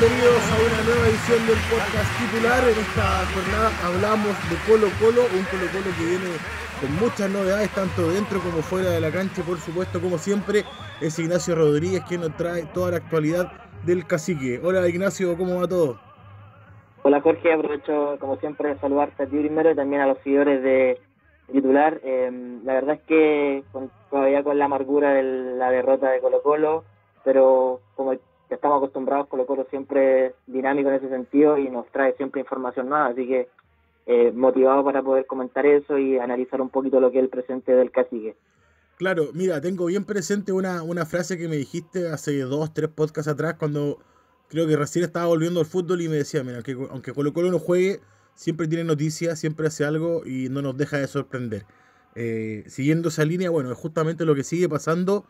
Bienvenidos a una nueva edición del podcast titular. En esta jornada hablamos de Colo Colo, un Colo Colo que viene con muchas novedades, tanto dentro como fuera de la cancha, por supuesto, como siempre, es Ignacio Rodríguez quien nos trae toda la actualidad del cacique. Hola Ignacio, ¿cómo va todo? Hola Jorge, aprovecho como siempre de saludarte a ti primero y también a los seguidores de titular. Em, la verdad es que todavía con la amargura de la derrota de Colo Colo, pero como estamos acostumbrados, Colo Colo siempre dinámico en ese sentido y nos trae siempre información nueva, así que eh, motivado para poder comentar eso y analizar un poquito lo que es el presente del cacique. Claro, mira, tengo bien presente una, una frase que me dijiste hace dos, tres podcasts atrás cuando creo que recién estaba volviendo al fútbol y me decía, mira, que aunque Colo Colo no juegue, siempre tiene noticias, siempre hace algo y no nos deja de sorprender. Eh, siguiendo esa línea, bueno, es justamente lo que sigue pasando.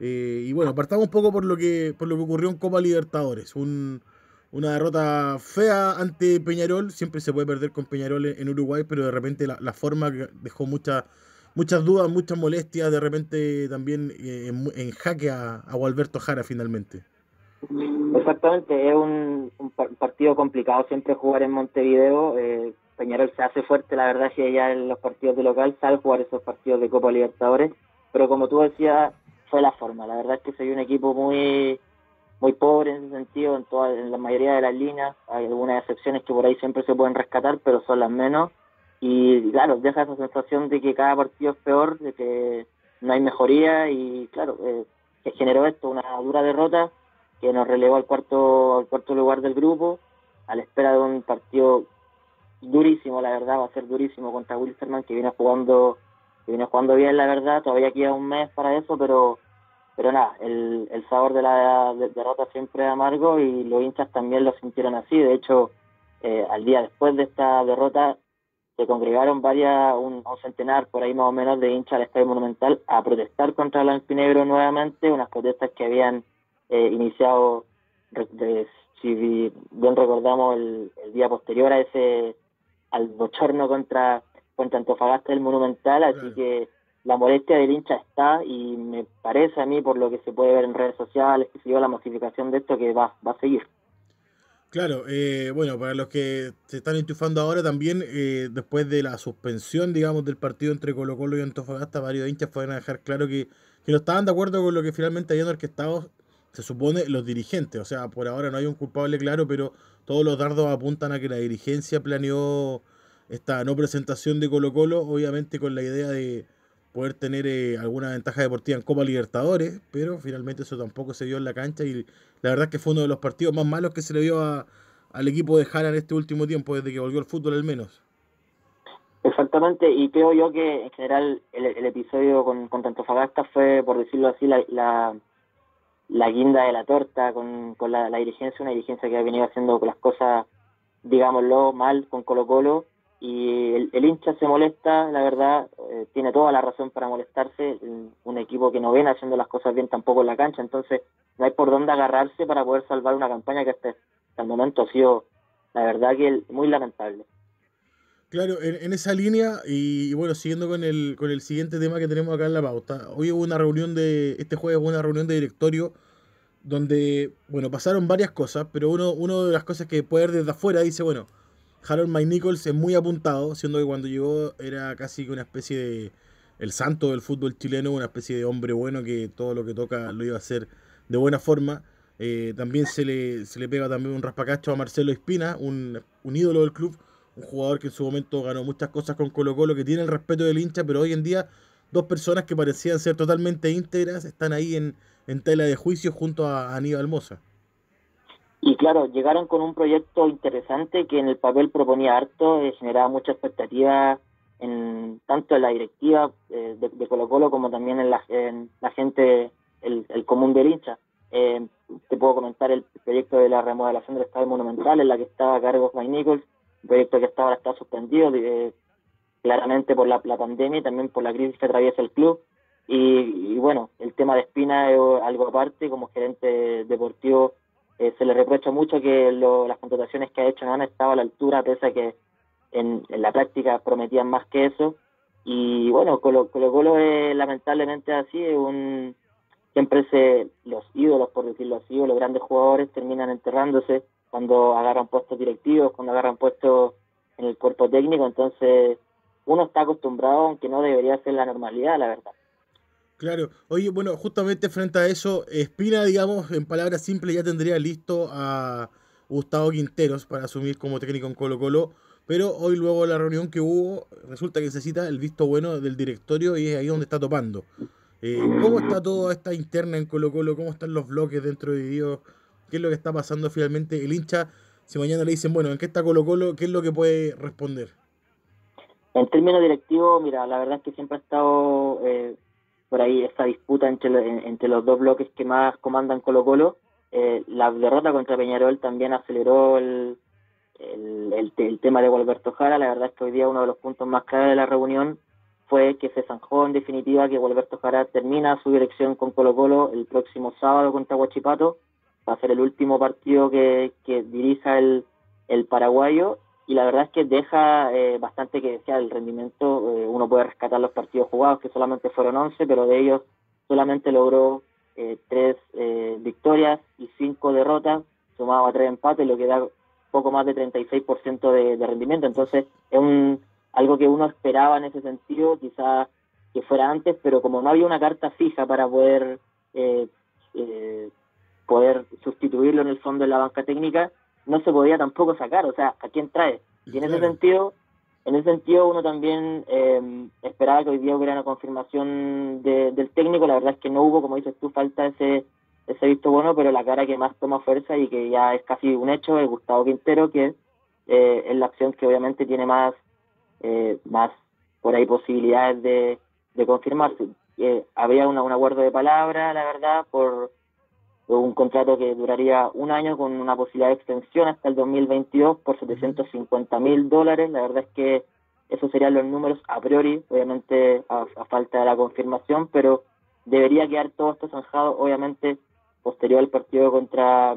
Eh, y bueno, partamos un poco por lo que, por lo que ocurrió en Copa Libertadores. una derrota fea ante Peñarol. Siempre se puede perder con Peñarol en, Uruguay, pero de repente la, forma dejó muchas muchas dudas, muchas molestias. De repente también eh, en, jaque a, a Gualberto Jara finalmente. Exactamente, es un, partido complicado siempre jugar en Montevideo. Eh, Peñarol se hace fuerte, la verdad, que ya en los partidos de local sabe jugar esos partidos de Copa Libertadores, pero como tú decías, fue la forma. La verdad es que soy un equipo muy muy pobre en ese sentido, en, toda, en la mayoría de las líneas. Hay algunas excepciones que por ahí siempre se pueden rescatar, pero son las menos. Y claro, deja esa sensación de que cada partido es peor, de que no hay mejoría y claro, eh, que generó esto, una dura derrota que nos relevó al cuarto, al cuarto lugar del grupo, a la espera de un partido durísimo, la verdad, va a ser durísimo contra Wilstermann, que viene jugando, que viene jugando bien, la verdad, todavía queda un mes para eso, pero pero nada, el, el sabor de la derrota siempre es amargo y los hinchas también lo sintieron así. De hecho, eh, al día después de esta derrota se congregaron varias, un, centenar por ahí más o menos de hinchas al Estadio Monumental a protestar contra el Alpinegro nuevamente, unas protestas que habían eh, iniciado, si bien recordamos, el, día posterior a ese, al bochorno contra, contra Antofagasta del Monumental, así que la molestia del hincha está y me parece a mí, por lo que se puede ver en redes sociales, que se la masificación de esto, que va, va a seguir. Claro, eh, bueno, para los que se están enchufando ahora también, eh, después de la suspensión, digamos, del partido entre Colo Colo y Antofagasta, varios hinchas fueron a dejar claro que, que no estaban de acuerdo con lo que finalmente habían orquestado se supone los dirigentes. O sea, por ahora no hay un culpable claro, pero todos los dardos apuntan a que la dirigencia planeó esta no presentación de Colo Colo, obviamente con la idea de poder tener eh, alguna ventaja deportiva en Copa Libertadores, pero finalmente eso tampoco se dio en la cancha y la verdad es que fue uno de los partidos más malos que se le dio al equipo de Jara en este último tiempo, desde que volvió el fútbol al menos. Exactamente, y creo yo que en general el, episodio con, con fue, por decirlo así, la la guinda de la torta con, con la, dirigencia, una dirigencia que ha venido haciendo las cosas, digámoslo, mal con Colo Colo, y el, hincha se molesta, la verdad, eh, tiene toda la razón para molestarse, un equipo que no viene haciendo las cosas bien tampoco en la cancha, entonces no hay por dónde agarrarse para poder salvar una campaña que hasta el momento ha sido, la verdad, que muy lamentable. Claro, en, esa línea, y, bueno, siguiendo con el, con el siguiente tema que tenemos acá en la pauta, hoy hubo una reunión de, este jueves hubo una reunión de directorio donde, bueno, pasaron varias cosas, pero uno, uno de las cosas que puede ver desde afuera dice, bueno, Harold Mike Nichols es muy apuntado, siendo que cuando llegó era casi una especie de el santo del fútbol chileno, una especie de hombre bueno que todo lo que toca lo iba a hacer de buena forma. Eh, también se le, se le pega también un raspacacho a Marcelo Espina, un, un ídolo del club, un jugador que en su momento ganó muchas cosas con Colo Colo, que tiene el respeto del hincha, pero hoy en día dos personas que parecían ser totalmente íntegras están ahí en, tela de juicio junto a Aníbal Moza. Y claro, llegaron con un proyecto interesante que en el papel proponía harto, eh, generaba mucha expectativa en tanto en la directiva eh, de, Colo Colo como también en la, gente, el, el, común del hincha. Eh, te puedo comentar el proyecto de la remodelación del Estadio Monumental, en la que estaba a cargo Mike Nichols, proyecto que hasta ahora está suspendido, eh, claramente por la, pandemia y también por la crisis que atraviesa el club. Y, bueno, el tema de Espina es algo aparte, como gerente deportivo eh, se le reprocha mucho que las contrataciones que ha hecho no han estado a la altura, pese a que en, la práctica prometían más que eso. Y bueno, Colo Colo, Colo es lamentablemente así, es un, siempre se, los ídolos, por decirlo así, o los grandes jugadores terminan enterrándose cuando agarran puestos directivos, cuando agarran puestos en el cuerpo técnico, entonces uno está acostumbrado, aunque no debería ser la normalidad, la verdad. Claro, oye, bueno, justamente frente a eso, Espina, digamos, en palabras simples, ya tendría listo a Gustavo Quinteros para asumir como técnico en Colo Colo, pero hoy luego de la reunión que hubo, resulta que necesita el visto bueno del directorio y es ahí donde está topando. Eh, ¿Cómo está toda esta interna en Colo Colo? ¿Cómo están los bloques dentro de Dios? ¿Qué es lo que está pasando finalmente? El hincha, si mañana le dicen, bueno, ¿en qué está Colo Colo? ¿Qué es lo que puede responder? En términos directivos, mira, la verdad es que siempre ha estado eh, por ahí esta disputa entre, entre los dos bloques que más comandan Colo Colo. Eh, la derrota contra Peñarol también aceleró el, el, tema de Gualberto Jara. La verdad es que hoy día uno de los puntos más claves de la reunión fue que se zanjó en definitiva que Gualberto Jara termina su dirección con Colo Colo el próximo sábado contra Huachipato. Va a ser el último partido que, dirija el, el paraguayo y la verdad es que deja eh, bastante que decía el rendimiento. Eh, uno puede rescatar los partidos jugados, que solamente fueron 11, pero de ellos solamente logró eh, tres victorias y cinco derrotas, sumado a tres empates, lo que da poco más de 36% de, de rendimiento. Entonces, es un algo que uno esperaba en ese sentido, quizás que fuera antes, pero como no había una carta fija para poder poder sustituirlo en el fondo en la banca técnica, no se podía tampoco sacar, o sea, ¿a quién trae? Y en ese sentido, en ese sentido uno también eh, esperaba que hoy día hubiera una confirmación del técnico, la verdad es que no hubo, como dices tú, falta ese ese visto bueno, pero la cara que más toma fuerza y que ya es casi un hecho es Gustavo Quintero, que eh, es la acción que obviamente tiene más, eh, más por ahí posibilidades de, de confirmarse. había una, un acuerdo de palabra, la verdad, por un contrato que duraría un año con una posibilidad de extensión hasta el 2022 por 750 mil dólares. La verdad es que esos serían los números a priori, obviamente a, falta de la confirmación, pero debería quedar todo esto zanjado, obviamente, posterior al partido contra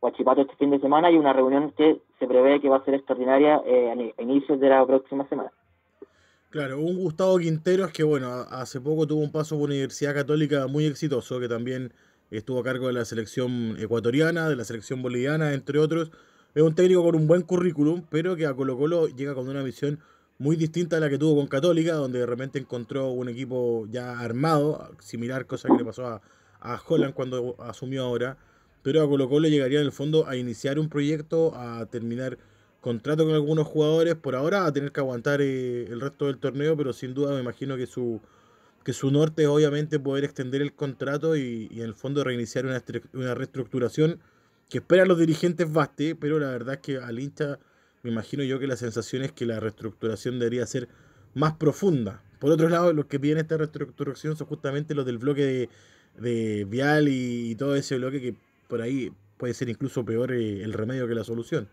Huachipato este fin de semana y una reunión que se prevé que va a ser extraordinaria eh, a inicios de la próxima semana. Claro, un Gustavo Quinteros que, bueno, hace poco tuvo un paso por Universidad Católica muy exitoso, que también estuvo a cargo de la selección ecuatoriana, de la selección boliviana, entre otros. Es un técnico con un buen currículum, pero que a Colo Colo llega con una visión muy distinta a la que tuvo con Católica, donde de repente encontró un equipo ya armado, similar cosa que le pasó a, a Holland cuando asumió ahora. Pero a Colo Colo llegaría en el fondo a iniciar un proyecto, a terminar contrato con algunos jugadores, por ahora a tener que aguantar eh, el resto del torneo, pero sin duda me imagino que su, que su norte es obviamente poder extender el contrato y, en el fondo reiniciar una, una reestructuración que esperan los dirigentes baste, pero la verdad es que al hincha me imagino yo que la sensación es que la reestructuración debería ser más profunda. Por otro lado, los que piden esta reestructuración son justamente los del bloque de, Vial y, todo ese bloque que por ahí puede ser incluso peor eh, el remedio que la solución.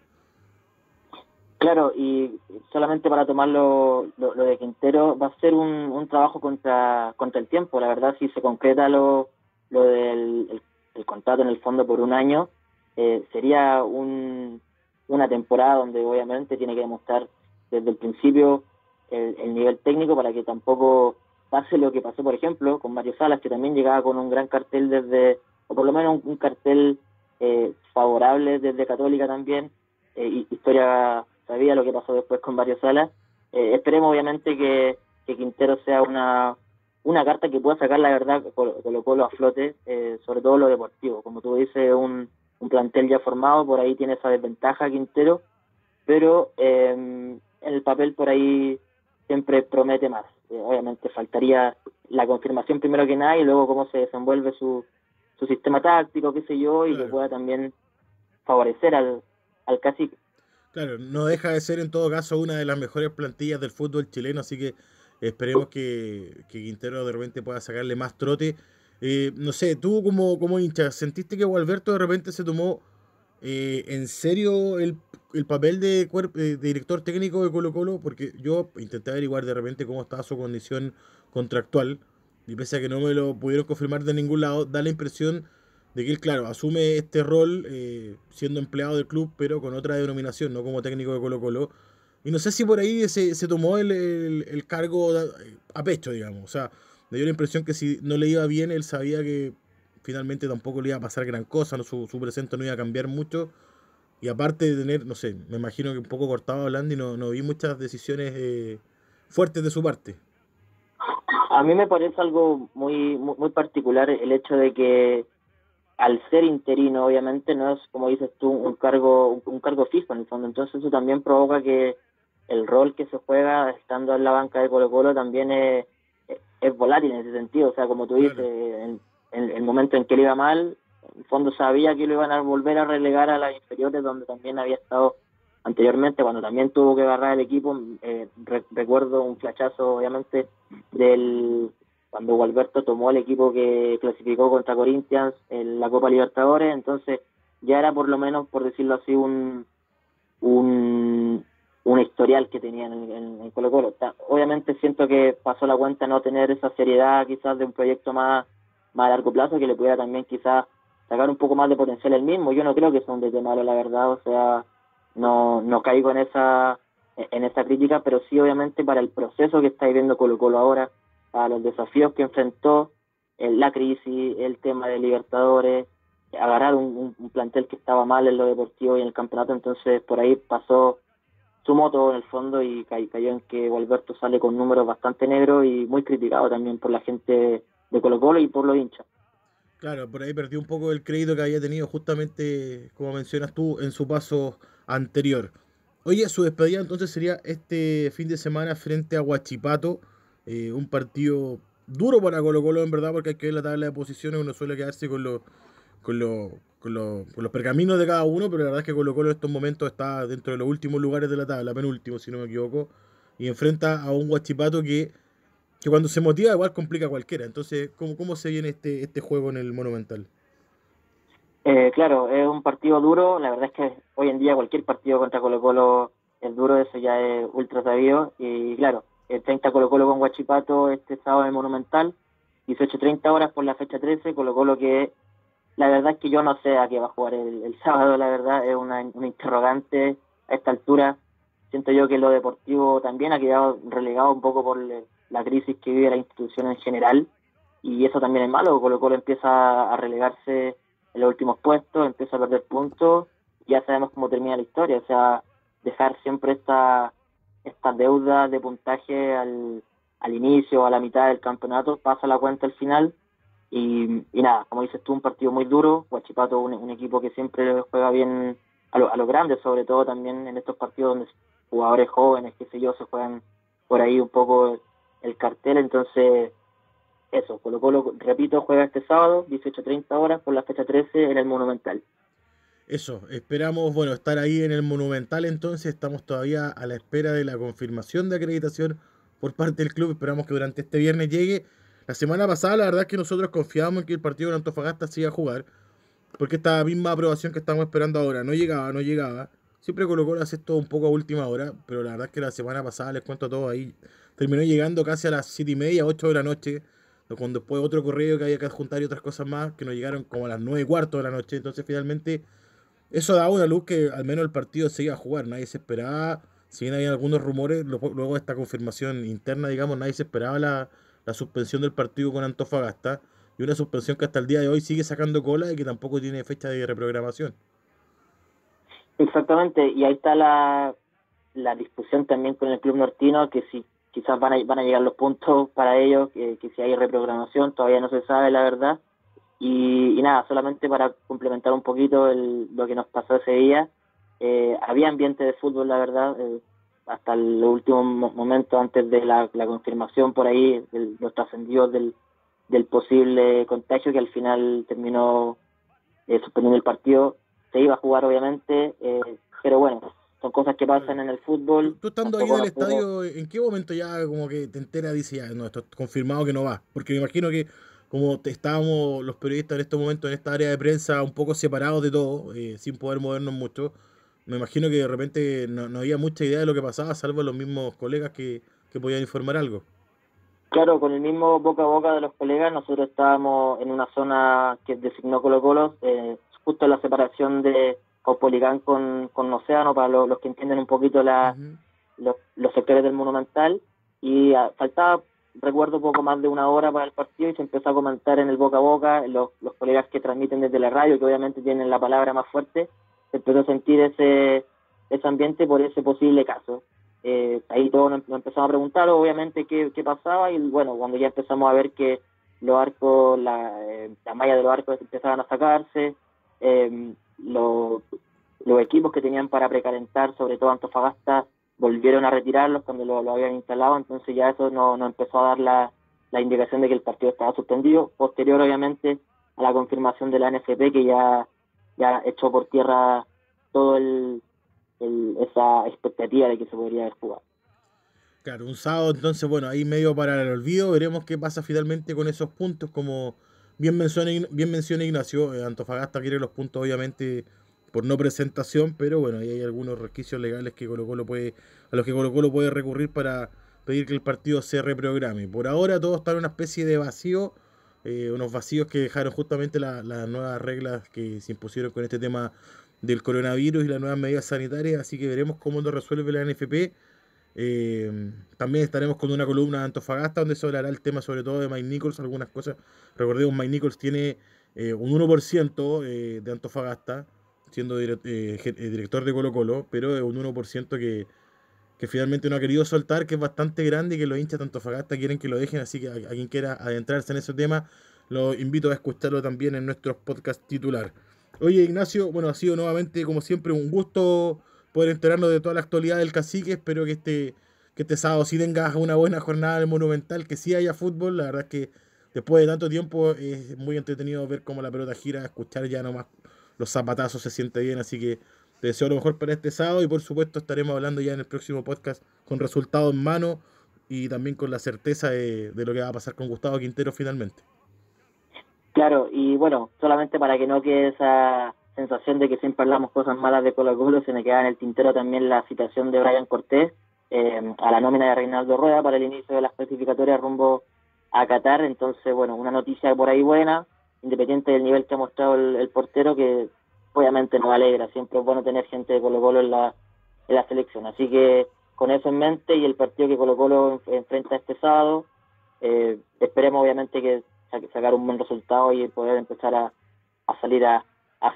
Claro, y solamente para tomar lo, de Quintero, va a ser un, trabajo contra, contra el tiempo. La verdad, si se concreta lo, lo del el, contrato en el fondo por un año, eh, sería un, una temporada donde obviamente tiene que demostrar desde el principio el, nivel técnico para que tampoco pase lo que pasó, por ejemplo, con Mario Salas, que también llegaba con un gran cartel desde, o por lo menos un, cartel eh, favorable desde Católica también, eh, historia sabía lo que pasó después con varios salas. Eh, esperemos obviamente que, Quintero sea una, una carta que pueda sacar la verdad Colo Colo a flote, eh, sobre todo lo deportivo. Como tú dices, un, un plantel ya formado, por ahí tiene esa desventaja Quintero, pero eh, en el papel por ahí siempre promete más. obviamente faltaría la confirmación primero que nada y luego cómo se desenvuelve su, su sistema táctico, qué sé yo, y que pueda también favorecer al, al cacique. Claro, no deja de ser en todo caso una de las mejores plantillas del fútbol chileno, así que esperemos que, Quintero de repente pueda sacarle más trote. Eh, no sé, tú como, como hincha, ¿sentiste que Gualberto de repente se tomó eh, en serio el, papel de, de, director técnico de Colo Colo? Porque yo intenté averiguar de repente cómo estaba su condición contractual y pese a que no me lo pudieron confirmar de ningún lado, da la impresión de que él, claro, asume este rol eh, siendo empleado del club, pero con otra denominación, no como técnico de Colo Colo. Y no sé si por ahí se, se tomó el, el, cargo a pecho, digamos. O sea, me dio la impresión que si no le iba bien, él sabía que finalmente tampoco le iba a pasar gran cosa, su, su presente no iba a cambiar mucho. Y aparte de tener, no sé, me imagino que un poco cortado hablando y no, no vi muchas decisiones eh, fuertes de su parte. A mí me parece algo muy, muy, particular el hecho de que al ser interino, obviamente, no es, como dices tú, un cargo, un cargo fijo en el fondo. Entonces eso también provoca que el rol que se juega estando en la banca de Colo Colo también es, es volátil en ese sentido. O sea, como tú dices, en, el momento en que le iba mal, en el fondo sabía que lo iban a volver a relegar a las inferiores, donde también había estado anteriormente, cuando también tuvo que agarrar el equipo. Eh, recuerdo un flachazo, obviamente, del cuando Gualberto tomó el equipo que clasificó contra Corinthians en la Copa Libertadores, entonces ya era por lo menos, por decirlo así, un, un, un historial que tenía en, en, Colo Colo. Obviamente siento que pasó la cuenta no tener esa seriedad quizás de un proyecto más, más a largo plazo que le pudiera también quizás sacar un poco más de potencial el mismo. Yo no creo que sea un desde malo, la verdad, o sea, no, no caigo en esa en esa crítica, pero sí obviamente para el proceso que está viviendo Colo Colo ahora, a los desafíos que enfrentó, la crisis, el tema de Libertadores, agarrar un, plantel que estaba mal en lo deportivo y en el campeonato, entonces por ahí pasó sumó todo en el fondo y cayó en que Gualberto sale con números bastante negros y muy criticado también por la gente de Colo Colo y por los hinchas. Claro, por ahí perdió un poco el crédito que había tenido justamente, como mencionas tú, en su paso anterior. Oye, su despedida entonces sería este fin de semana frente a Huachipato, eh, un partido duro para Colo Colo en verdad, porque hay que ver la tabla de posiciones, uno suele quedarse con los con, con, los pergaminos de cada uno, pero la verdad es que Colo Colo en estos momentos está dentro de los últimos lugares de la tabla, penúltimo si no me equivoco, y enfrenta a un Guachipato que, que cuando se motiva igual complica a cualquiera. Entonces, ¿cómo, cómo se viene este, este juego en el Monumental? Eh, claro, es un partido duro, la verdad es que hoy en día cualquier partido contra Colo Colo es duro, eso ya es ultra sabido, y claro, el 30 Colo Colo con Guachipato este sábado en Monumental, 18-30 horas por la fecha 13, Colo Colo que la verdad es que yo no sé a qué va a jugar el, sábado, la verdad, es una, interrogante a esta altura. Siento yo que lo deportivo también ha quedado relegado un poco por la crisis que vive la institución en general y eso también es malo, Colo Colo empieza a relegarse en los últimos puestos, empieza a perder puntos, ya sabemos cómo termina la historia, o sea, dejar siempre esta, esta deuda de puntaje al, al inicio, a la mitad del campeonato, pasa la cuenta al final y, nada, como dices tú, un partido muy duro. Huachipato, un, equipo que siempre juega bien a lo, a lo grande, sobre todo también en estos partidos donde jugadores jóvenes, qué sé yo, se juegan por ahí un poco el, cartel. Entonces, eso, Colo Colo, repito, juega este sábado, 18.30 horas, por la fecha 13 en el Monumental. Eso, esperamos, bueno, estar ahí en el Monumental entonces, estamos todavía a la espera de la confirmación de acreditación por parte del club, esperamos que durante este viernes llegue la semana pasada, la verdad es que nosotros confiábamos en que el partido de Antofagasta se iba a jugar, porque esta misma aprobación que estamos esperando ahora no llegaba, no llegaba. Siempre colocó las esto un poco a última hora, pero la verdad es que la semana pasada, les cuento todo ahí, terminó llegando casi a las 7 y media, 8 de la noche, cuando después otro correo que había que adjuntar y otras cosas más, que nos llegaron como a las 9 y cuarto de la noche. Entonces, finalmente, eso daba una luz que al menos el partido se iba a jugar. Nadie se esperaba, si bien había algunos rumores, luego de esta confirmación interna, digamos, nadie se esperaba la, la suspensión del partido con Antofagasta y una suspensión que hasta el día de hoy sigue sacando cola y que tampoco tiene fecha de reprogramación. Exactamente, y ahí está la, la discusión también con el club nortino, que si quizás van a, van a llegar los puntos para ellos, que, si hay reprogramación, todavía no se sabe la verdad. Y, nada, solamente para complementar un poquito lo que nos pasó ese día, eh, había ambiente de fútbol, la verdad, eh, hasta el último momento antes de la, confirmación por ahí, los trascendidos del, del posible contagio que al final terminó eh, suspendiendo el partido. Se iba a jugar obviamente, eh, pero bueno, son cosas que pasan en el fútbol. Tú estando ahí en el estadio, ¿en qué momento ya como que te enteras y dices, ya, no, esto es confirmado que no va? Porque me imagino que como estábamos los periodistas en este momento en esta área de prensa un poco separados de todo, eh, sin poder movernos mucho, me imagino que de repente no, había mucha idea de lo que pasaba, salvo los mismos colegas que, podían informar algo. Claro, con el mismo boca a boca de los colegas, nosotros estábamos en una zona que designó Colo Colo, eh, justo en la separación de Copolicán con, con Océano, para los, los que entienden un poquito la, los, sectores del Monumental, y ah, faltaba recuerdo poco más de una hora para el partido y se empezó a comentar en el boca a boca, los, los colegas que transmiten desde la radio, que obviamente tienen la palabra más fuerte, se empezó a sentir ese, ese ambiente por ese posible caso. Eh, ahí todos nos, empezamos a preguntar obviamente qué, qué, pasaba y bueno, cuando ya empezamos a ver que los arcos, la, eh, la malla de los arcos empezaban a sacarse, eh, los, los equipos que tenían para precalentar, sobre todo Antofagasta, volvieron a retirarlos cuando lo, habían instalado, entonces ya eso nos no empezó a dar la, la indicación de que el partido estaba suspendido, posterior obviamente a la confirmación de la NFP que ya, ya echó por tierra todo el, esa expectativa de que se podría haber jugado. Claro, un sábado entonces, bueno, ahí medio para el olvido, veremos qué pasa finalmente con esos puntos, como bien menciona, bien menciona Ignacio, eh, Antofagasta quiere los puntos obviamente por no presentación, pero bueno, ahí hay algunos requisitos legales que Colo -Colo puede, a los que Colo Colo puede recurrir para pedir que el partido se reprograme. Por ahora todo está en una especie de vacío, eh, unos vacíos que dejaron justamente las nuevas reglas que se impusieron con este tema del coronavirus y las nuevas medidas sanitarias, así que veremos cómo lo resuelve la NFP. Eh, también estaremos con una columna de Antofagasta donde se hablará el tema sobre todo de Mike Nichols, algunas cosas. Recordemos, Mike Nichols tiene eh, un 1% de Antofagasta, siendo eh, eh, director de Colo Colo, pero es un 1% que, que finalmente no ha querido soltar, que es bastante grande y que los hinchas tanto Fagasta quieren que lo dejen, así que a, quien quiera adentrarse en ese tema, lo invito a escucharlo también en nuestros podcast titular. Oye Ignacio, bueno, ha sido nuevamente como siempre un gusto poder enterarnos de toda la actualidad del cacique, espero que este, que este sábado sí tengas una buena jornada del Monumental, que sí haya fútbol, la verdad es que después de tanto tiempo es muy entretenido ver cómo la pelota gira, escuchar ya nomás los zapatazos se siente bien, así que te deseo lo mejor para este sábado y por supuesto estaremos hablando ya en el próximo podcast con resultados en mano y también con la certeza de, lo que va a pasar con Gustavo Quintero finalmente. Claro, y bueno, solamente para que no quede esa sensación de que siempre hablamos cosas malas de Colo Colo, se me queda en el tintero también la citación de Brian Cortés eh, a la nómina de Reinaldo Rueda para el inicio de las clasificatorias rumbo a Qatar, entonces bueno, una noticia por ahí buena, independiente del nivel que ha mostrado el, portero, que obviamente nos alegra. Siempre es bueno tener gente de Colo Colo en la, en la selección. Así que con eso en mente y el partido que Colo Colo enfrenta este sábado, eh, esperemos obviamente que sacar un buen resultado y poder empezar a, salir a,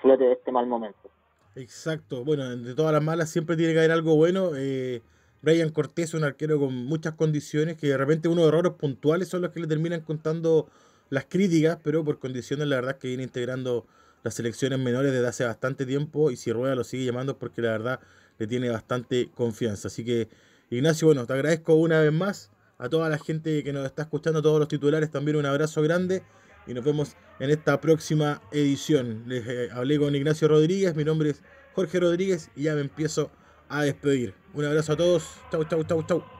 flote de este mal momento. Exacto, bueno, de todas las malas siempre tiene que haber algo bueno. Eh, Brian Cortés, un arquero con muchas condiciones, que de repente unos errores puntuales son los que le terminan contando las críticas, pero por condiciones la verdad que viene integrando las selecciones menores desde hace bastante tiempo y si Rueda lo sigue llamando porque la verdad le tiene bastante confianza. Así que Ignacio, bueno, te agradezco una vez más a toda la gente que nos está escuchando, a todos los titulares también un abrazo grande y nos vemos en esta próxima edición. Les eh, hablé con Ignacio Rodríguez, mi nombre es Jorge Rodríguez y ya me empiezo a despedir. Un abrazo a todos, chau, chau, chau, chau.